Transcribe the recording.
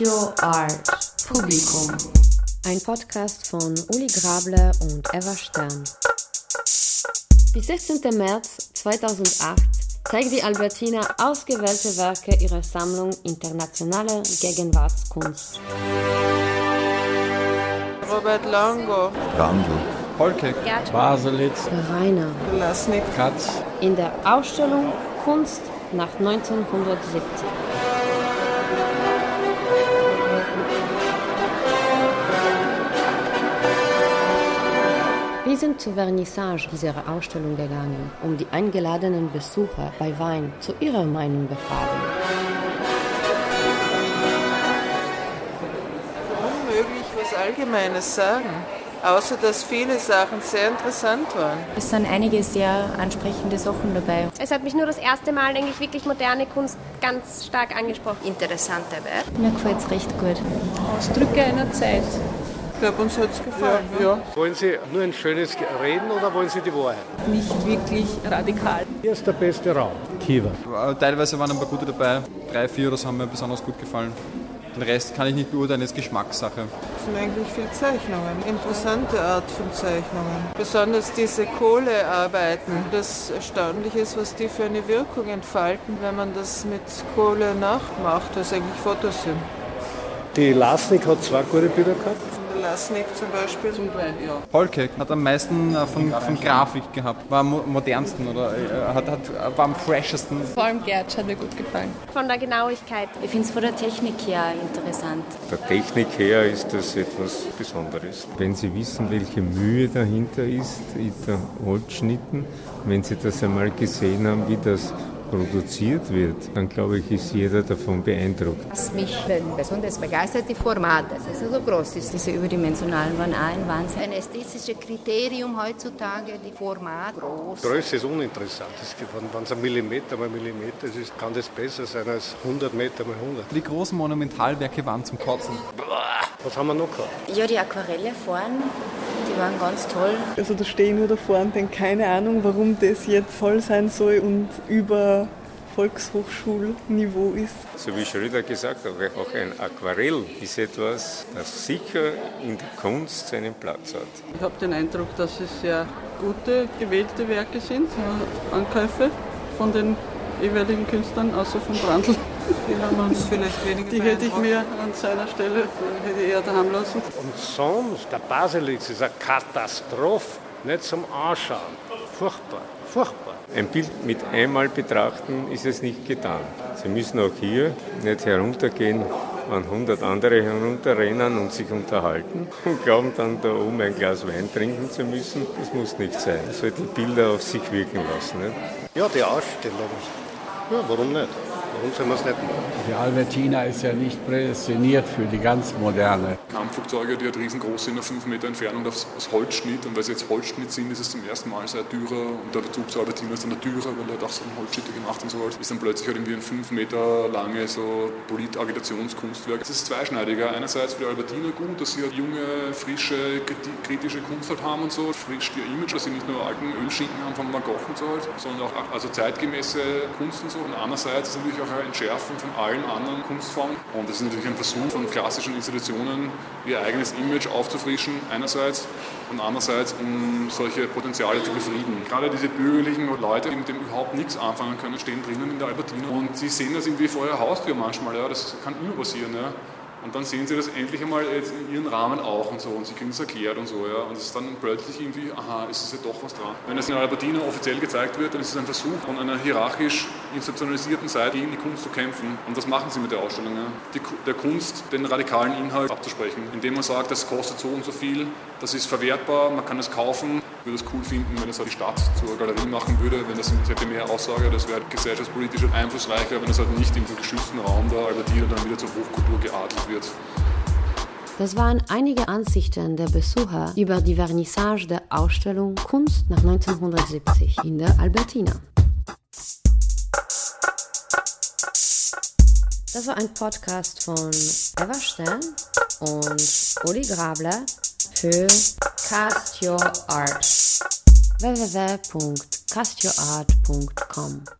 Castio Art Publikum. Ein Podcast von Uli Grabler und Eva Stern. Bis 16. März 2008 zeigt die Albertina ausgewählte Werke ihrer Sammlung internationaler Gegenwartskunst. Robert Longo, Gandl, Polke, Baselitz, Rainer. Lasnik, Katz, In der Ausstellung Kunst nach 1970. Wir sind zur Vernissage dieser Ausstellung gegangen, um die eingeladenen Besucher bei Wein zu ihrer Meinung befragen. unmöglich was Allgemeines sagen. Außer dass viele Sachen sehr interessant waren. Es sind einige sehr ansprechende Sachen dabei. Es hat mich nur das erste Mal eigentlich wirklich moderne Kunst ganz stark angesprochen. Interessante Werk. Mir gefällt es recht gut. Ausdrücke einer Zeit. Ich glaube, uns hat es gefallen. ja. Wollen Sie nur ein schönes Reden oder wollen Sie die Wahrheit? Nicht wirklich radikal. Hier ist der beste Raum. Kiva. Teilweise waren ein paar gute dabei. Drei, vier oder so haben mir besonders gut gefallen. Den Rest kann ich nicht beurteilen, ist Geschmackssache. Es sind eigentlich viele Zeichnungen, interessante Art von Zeichnungen. Besonders diese Kohlearbeiten. Das Erstaunliche ist, was die für eine Wirkung entfalten, wenn man das mit Kohle nachmacht, was eigentlich Fotos sind. Die Lasnik hat zwei gute Bilder gehabt. Der Lasnik zum Beispiel. Polke hat am meisten äh, von, von Grafik gehabt, war am mo- modernsten oder äh, hat, hat, war am freshesten. Vor allem Gertsch hat mir gut gefallen. Von der Genauigkeit. Ich finde es von der Technik her interessant. Der Technik her ist das etwas Besonderes. Wenn Sie wissen, welche Mühe dahinter ist, in der Holzschnitten, wenn Sie das einmal gesehen haben, wie das produziert wird, dann glaube ich, ist jeder davon beeindruckt. Was mich besonders begeistert, die Formate, dass es so groß ist. Diese überdimensionalen waren ein Wahnsinn. Ein ästhetisches Kriterium heutzutage, die Format groß. Größe ist uninteressant. Wenn es ein Millimeter mal Millimeter ist, ist, kann das besser sein als 100 Meter mal 100. Die großen Monumentalwerke waren zum Kotzen. Was haben wir noch gehabt? Ja, die Aquarelle vorn, die waren ganz toll. Also da stehe ich nur davor und denke, keine Ahnung, warum das jetzt voll sein soll und über Volkshochschulniveau ist. So wie Schröder gesagt hat, auch ein Aquarell ist etwas, das sicher in der Kunst seinen Platz hat. Ich habe den Eindruck, dass es sehr gute, gewählte Werke sind, äh, Ankäufe von den jeweiligen Künstlern, außer von Brandl. Die, haben uns, Vielleicht weniger die hätte ich mir an seiner Stelle hätte ich eher daheim lassen. Und sonst, der Baselitz ist eine Katastrophe. Nicht zum Anschauen. Furchtbar, furchtbar. Ein Bild mit einmal betrachten ist es nicht getan. Sie müssen auch hier nicht heruntergehen, wenn 100 andere herunterrennen und sich unterhalten und glauben dann da oben ein Glas Wein trinken zu müssen. Das muss nicht sein. Man soll die Bilder auf sich wirken lassen. Nicht? Ja, die Ausstellung. Ja, warum nicht? Warum soll man es nicht machen? Die Albertina ist ja nicht prädestiniert für die ganz moderne. Kampfflugzeuge, die halt riesengroß sind, auf 5 Meter Entfernung aus, Holzschnitt. Und weil sie jetzt Holzschnitt sind, ist es zum ersten Mal seit Dürer. Und der Bezug zu Albertina ist dann der Dürer, weil er hat auch so Holzschnitte gemacht und so. halt. Ist dann plötzlich halt irgendwie ein 5 Meter lange so Polit-Agitationskunstwerk. Es ist zweischneidiger. Einerseits für die Albertina gut, dass sie halt junge, frische, kriti- kritische Kunst halt haben und so. Frischt ihr Image, dass sie nicht nur alten Ölschinken haben von Van Gogh und so halt, sondern auch also zeitgemäße Kunst und so. Und andererseits ist natürlich auch ein Entschärfen von allen anderen Kunstformen. Und das ist natürlich ein Versuch von klassischen Institutionen, ihr eigenes Image aufzufrischen, einerseits, und andererseits, um solche Potenziale zu befrieden. Gerade diese bürgerlichen Leute, die mit dem überhaupt nichts anfangen können, stehen drinnen in der Albertina und sie sehen das irgendwie vor ihrer Haustür manchmal, ja, das kann immer passieren. Ja. Und dann sehen sie das endlich einmal jetzt in ihren Rahmen auch und so und sie kriegen es erklärt und so, ja. Und es ist dann plötzlich irgendwie, aha, ist es ja doch was dran. Wenn es in Albertina offiziell gezeigt wird, dann ist es ein Versuch von einer hierarchisch institutionalisierten Seite gegen die Kunst zu kämpfen. Und das machen sie mit der Ausstellung, ja. Die, der Kunst den radikalen Inhalt abzusprechen, indem man sagt, das kostet so und so viel, das ist verwertbar, man kann es kaufen. Ich würde es cool finden, wenn das halt die Stadt zur Galerie machen würde, wenn das das hätte mehr Aussage, das wäre gesellschaftspolitisch einflussreicher, wenn das halt nicht im geschützten Raum der Albertina dann wieder zur Hochkultur geadelt wird. Das waren einige Ansichten der Besucher über die Vernissage der Ausstellung Kunst nach 1970 in der Albertina. Das war ein Podcast von Eva Stern und Uli Grabler für Cast Your Art. www.castyourart.com